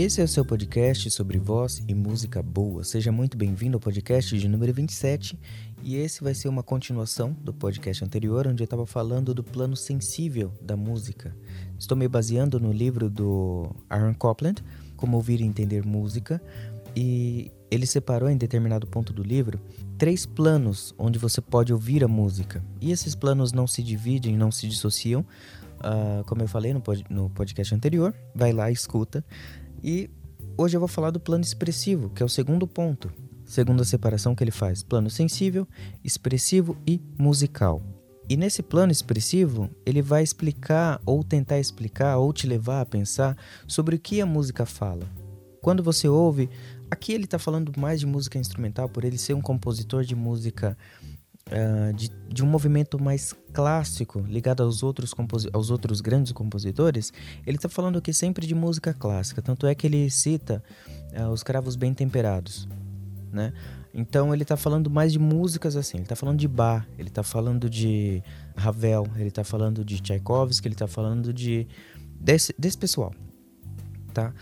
Esse é o seu podcast sobre voz e música boa. Seja muito bem-vindo ao podcast de número 27 e esse vai ser uma continuação do podcast anterior, onde eu estava falando do plano sensível da música. Estou me baseando no livro do Aaron Copland, Como Ouvir e Entender Música, e ele separou em determinado ponto do livro três planos onde você pode ouvir a música. E esses planos não se dividem, não se dissociam, uh, como eu falei no, pod no podcast anterior. Vai lá, escuta. E hoje eu vou falar do plano expressivo, que é o segundo ponto, segundo a separação que ele faz: plano sensível, expressivo e musical. E nesse plano expressivo, ele vai explicar ou tentar explicar ou te levar a pensar sobre o que a música fala. Quando você ouve, aqui ele está falando mais de música instrumental por ele ser um compositor de música uh, de, de, um movimento mais clássico, ligado aos outros, aos outros grandes compositores, ele está falando aqui sempre de música clássica. Tanto é que ele cita uh, os cravos bem temperados, né? Então ele está falando mais de músicas assim. Ele está falando de Bach, ele está falando de Ravel, ele está falando de Tchaikovsky, ele está falando de desse, desse pessoal, tá?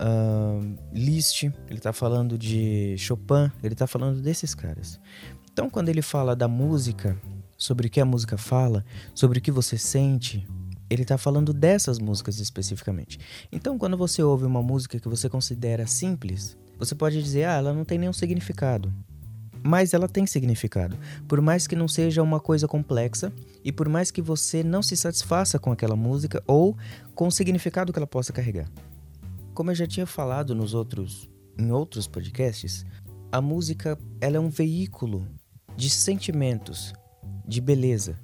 Uh, Liszt, ele está falando de Chopin, ele está falando desses caras. Então, quando ele fala da música, sobre o que a música fala, sobre o que você sente, ele está falando dessas músicas especificamente. Então, quando você ouve uma música que você considera simples, você pode dizer, ah, ela não tem nenhum significado. Mas ela tem significado. Por mais que não seja uma coisa complexa e por mais que você não se satisfaça com aquela música ou com o significado que ela possa carregar. Como eu já tinha falado nos outros em outros podcasts, a música ela é um veículo de sentimentos, de beleza.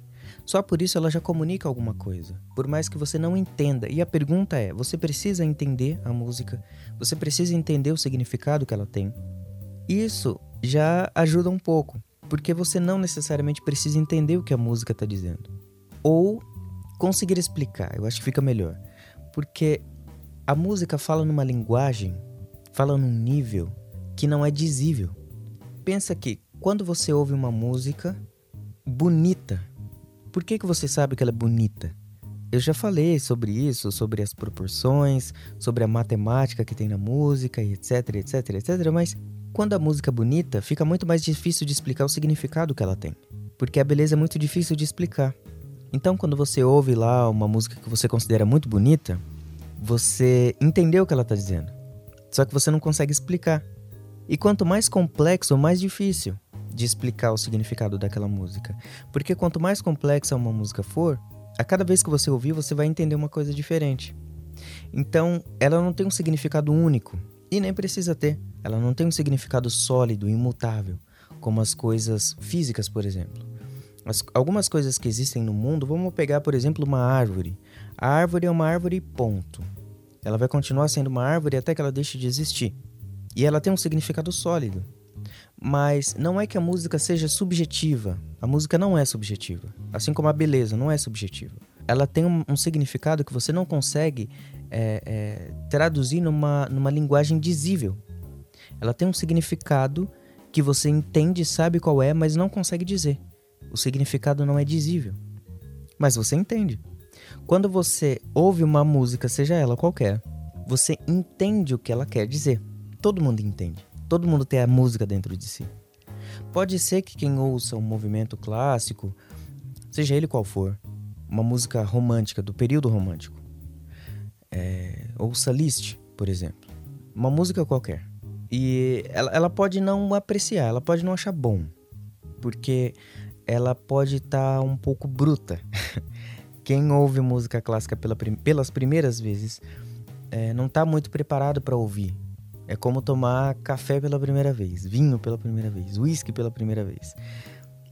Só por isso ela já comunica alguma coisa, por mais que você não entenda. E a pergunta é: você precisa entender a música? Você precisa entender o significado que ela tem? Isso já ajuda um pouco, porque você não necessariamente precisa entender o que a música está dizendo. Ou conseguir explicar, eu acho que fica melhor. Porque a música fala numa linguagem, fala num nível que não é dizível. Pensa que quando você ouve uma música bonita, por que, que você sabe que ela é bonita? Eu já falei sobre isso, sobre as proporções, sobre a matemática que tem na música, etc, etc, etc, mas quando a música é bonita, fica muito mais difícil de explicar o significado que ela tem, porque a beleza é muito difícil de explicar. Então, quando você ouve lá uma música que você considera muito bonita, você entendeu o que ela está dizendo, só que você não consegue explicar. E quanto mais complexo, mais difícil de explicar o significado daquela música. Porque quanto mais complexa uma música for, a cada vez que você ouvir, você vai entender uma coisa diferente. Então, ela não tem um significado único e nem precisa ter. Ela não tem um significado sólido, imutável, como as coisas físicas, por exemplo. As, algumas coisas que existem no mundo, vamos pegar, por exemplo, uma árvore. A árvore é uma árvore, ponto. Ela vai continuar sendo uma árvore até que ela deixe de existir. E ela tem um significado sólido. Mas não é que a música seja subjetiva. A música não é subjetiva. Assim como a beleza não é subjetiva. Ela tem um, um significado que você não consegue é, é, traduzir numa, numa linguagem dizível. Ela tem um significado que você entende, sabe qual é, mas não consegue dizer. O significado não é dizível. Mas você entende. Quando você ouve uma música, seja ela qualquer, você entende o que ela quer dizer. Todo mundo entende. Todo mundo tem a música dentro de si. Pode ser que quem ouça um movimento clássico, seja ele qual for, uma música romântica, do período romântico, é, ouça Liszt, por exemplo, uma música qualquer. E ela, ela pode não apreciar, ela pode não achar bom, porque ela pode estar tá um pouco bruta. Quem ouve música clássica pela, pelas primeiras vezes é, não está muito preparado para ouvir é como tomar café pela primeira vez, vinho pela primeira vez, uísque pela primeira vez.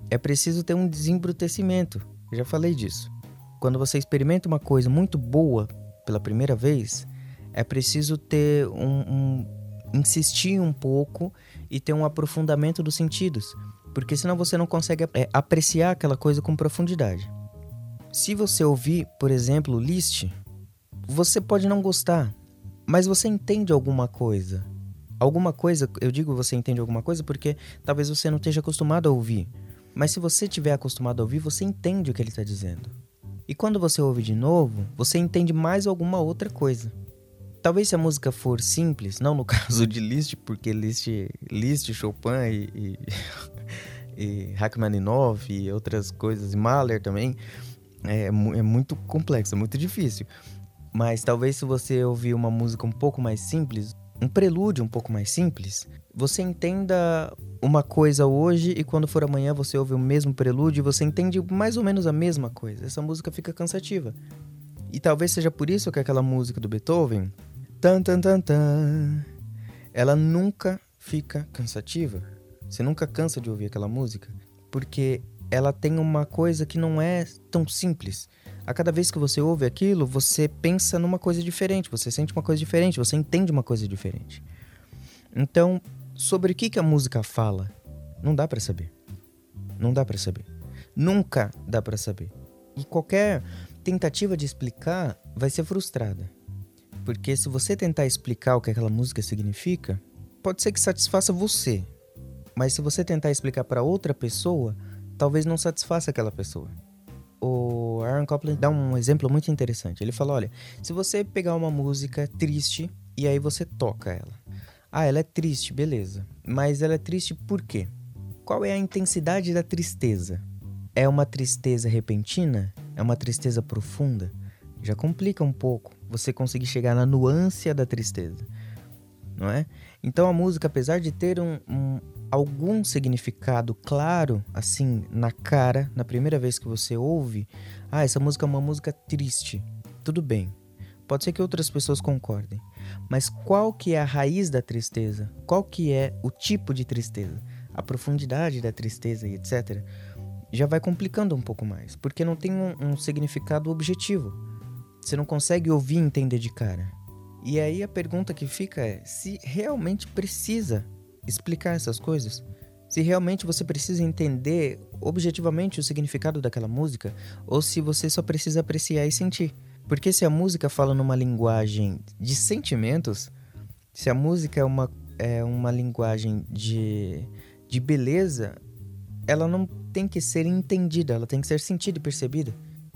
É preciso ter um desembrutecimento. Já falei disso. Quando você experimenta uma coisa muito boa pela primeira vez, é preciso ter um, um insistir um pouco e ter um aprofundamento dos sentidos, porque senão você não consegue é, apreciar aquela coisa com profundidade. Se você ouvir, por exemplo, Liszt, você pode não gostar, mas você entende alguma coisa. Alguma coisa, eu digo você entende alguma coisa porque talvez você não esteja acostumado a ouvir. Mas se você estiver acostumado a ouvir, você entende o que ele está dizendo. E quando você ouve de novo, você entende mais alguma outra coisa. Talvez se a música for simples, não no caso de Liszt, porque Liszt, Liszt Chopin e, e, e Rachmaninoff e outras coisas, e Mahler também, é, é muito complexo, é muito difícil. Mas talvez se você ouvir uma música um pouco mais simples, um prelúdio um pouco mais simples, você entenda uma coisa hoje e quando for amanhã você ouve o mesmo prelúdio e você entende mais ou menos a mesma coisa. Essa música fica cansativa. E talvez seja por isso que aquela música do Beethoven, tan tan tan tan, ela nunca fica cansativa. Você nunca cansa de ouvir aquela música, porque ela tem uma coisa que não é tão simples. A cada vez que você ouve aquilo, você pensa numa coisa diferente, você sente uma coisa diferente, você entende uma coisa diferente. Então, sobre o que, que a música fala, não dá para saber. Não dá para saber. Nunca dá para saber. E qualquer tentativa de explicar vai ser frustrada. Porque se você tentar explicar o que aquela música significa, pode ser que satisfaça você. Mas se você tentar explicar para outra pessoa, talvez não satisfaça aquela pessoa. O Aaron Copland dá um exemplo muito interessante. Ele fala: olha, se você pegar uma música triste e aí você toca ela. Ah, ela é triste, beleza. Mas ela é triste por quê? Qual é a intensidade da tristeza? É uma tristeza repentina? É uma tristeza profunda? Já complica um pouco você conseguir chegar na nuance da tristeza, não é? Então a música, apesar de ter um, um, algum significado claro, assim, na cara, na primeira vez que você ouve, ah, essa música é uma música triste, tudo bem. Pode ser que outras pessoas concordem, mas qual que é a raiz da tristeza? Qual que é o tipo de tristeza? A profundidade da tristeza e etc já vai complicando um pouco mais, porque não tem um, um significado objetivo. Você não consegue ouvir e entender de cara. E aí a pergunta que fica é se realmente precisa explicar essas coisas. Se realmente você precisa entender objetivamente o significado daquela música, ou se você só precisa apreciar e sentir. Porque se a música fala numa linguagem de sentimentos, se a música é uma, é uma linguagem de, de beleza, ela não tem que ser entendida, ela tem que ser sentida e percebida.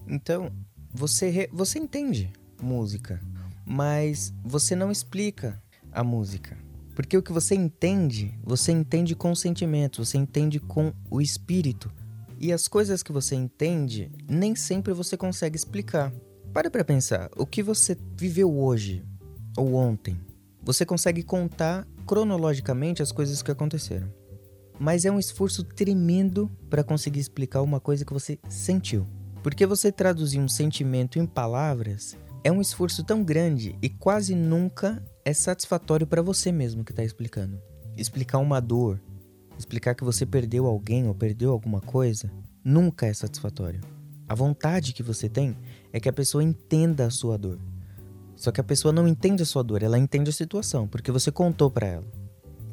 Então, você, você entende música, mas você não explica a música. Porque o que você entende, você entende com sentimento, você entende com o espírito. E as coisas que você entende, nem sempre você consegue explicar. Pare para pensar, o que você viveu hoje ou ontem, você consegue contar cronologicamente as coisas que aconteceram mas é um esforço tremendo para conseguir explicar uma coisa que você sentiu. Porque você traduzir um sentimento em palavras é um esforço tão grande e quase nunca é satisfatório para você mesmo que está explicando. Explicar uma dor, explicar que você perdeu alguém ou perdeu alguma coisa, nunca é satisfatório. A vontade que você tem é que a pessoa entenda a sua dor. Só que a pessoa não entende a sua dor, ela entende a situação, porque você contou para ela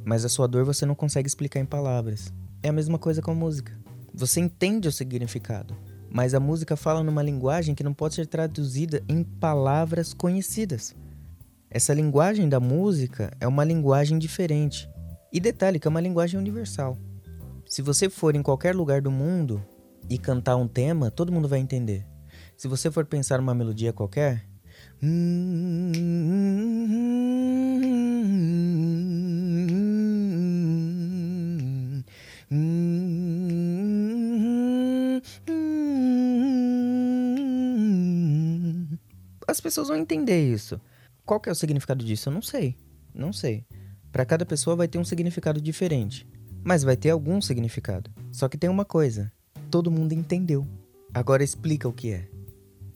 mas a sua dor você não consegue explicar em palavras. É a mesma coisa com a música. Você entende o significado, mas a música fala numa linguagem que não pode ser traduzida em palavras conhecidas. Essa linguagem da música é uma linguagem diferente. E detalhe que é uma linguagem universal. Se você for em qualquer lugar do mundo e cantar um tema, todo mundo vai entender. Se você for pensar uma melodia qualquer, as pessoas vão entender isso. Qual que é o significado disso? Eu não sei. Não sei. Para cada pessoa vai ter um significado diferente. Mas vai ter algum significado. Só que tem uma coisa: todo mundo entendeu. Agora explica o que é.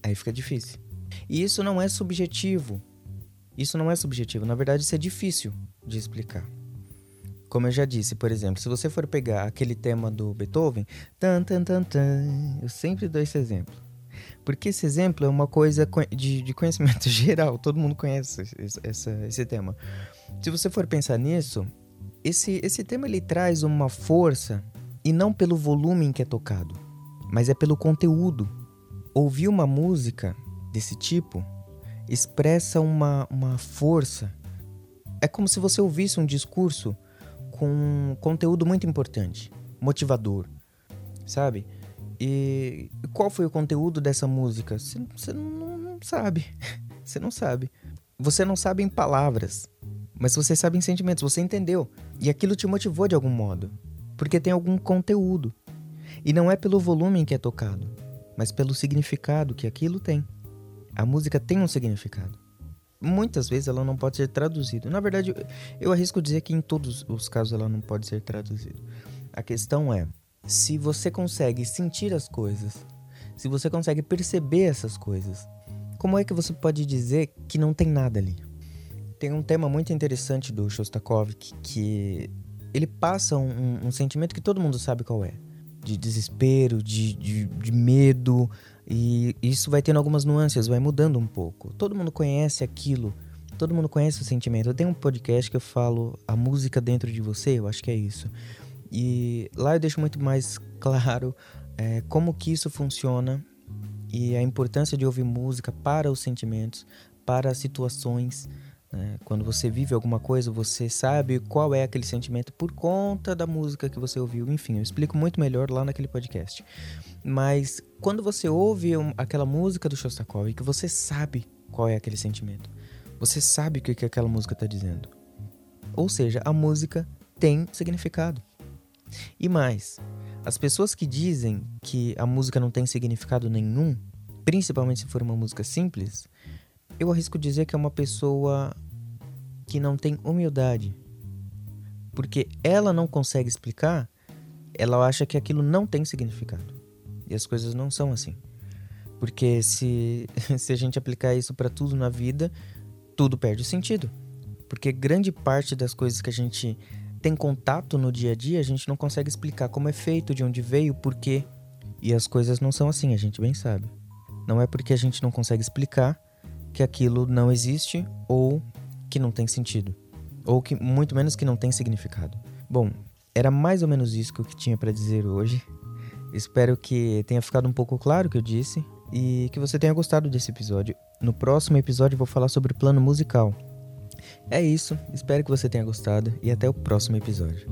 Aí fica difícil. E isso não é subjetivo. Isso não é subjetivo. Na verdade, isso é difícil de explicar. Como eu já disse, por exemplo, se você for pegar aquele tema do Beethoven, tan, tan, tan, tan, eu sempre dou esse exemplo. Porque esse exemplo é uma coisa de, de conhecimento geral, todo mundo conhece esse, esse, esse tema. Se você for pensar nisso, esse, esse tema ele traz uma força, e não pelo volume em que é tocado, mas é pelo conteúdo. Ouvir uma música desse tipo expressa uma, uma força. É como se você ouvisse um discurso com um conteúdo muito importante, motivador, sabe? E qual foi o conteúdo dessa música? Você não, não sabe. Você não sabe. Você não sabe em palavras, mas você sabe em sentimentos, você entendeu. E aquilo te motivou de algum modo, porque tem algum conteúdo. E não é pelo volume em que é tocado, mas pelo significado que aquilo tem. A música tem um significado. Muitas vezes ela não pode ser traduzida. Na verdade, eu arrisco dizer que em todos os casos ela não pode ser traduzida. A questão é se você consegue sentir as coisas, se você consegue perceber essas coisas, como é que você pode dizer que não tem nada ali? Tem um tema muito interessante do Shostakovich que ele passa um, um sentimento que todo mundo sabe qual é. De desespero, de, de, de medo, e isso vai tendo algumas nuances, vai mudando um pouco. Todo mundo conhece aquilo, todo mundo conhece o sentimento. Eu tenho um podcast que eu falo a música dentro de você, eu acho que é isso. E lá eu deixo muito mais claro é, como que isso funciona e a importância de ouvir música para os sentimentos, para as situações. Né? Quando você vive alguma coisa, você sabe qual é aquele sentimento por conta da música que você ouviu. Enfim, eu explico muito melhor lá naquele podcast. Mas quando você ouve aquela música do Shostakovich, você sabe qual é aquele sentimento, você sabe o que, que aquela música está dizendo. Ou seja, a música tem significado. E mais, as pessoas que dizem que a música não tem significado nenhum, principalmente se for uma música simples, eu arrisco dizer que é uma pessoa que não tem humildade. Porque ela não consegue explicar, ela acha que aquilo não tem significado. E as coisas não são assim. Porque se, se a gente aplicar isso para tudo na vida, tudo perde sentido. Porque grande parte das coisas que a gente tem contato no dia a dia, a gente não consegue explicar como é feito, de onde veio, por quê. E as coisas não são assim, a gente bem sabe. Não é porque a gente não consegue explicar que aquilo não existe ou que não tem sentido, ou que muito menos que não tem significado. Bom, era mais ou menos isso que eu tinha para dizer hoje. Espero que tenha ficado um pouco claro o que eu disse e que você tenha gostado desse episódio. No próximo episódio vou falar sobre plano musical. É isso, espero que você tenha gostado e até o próximo episódio.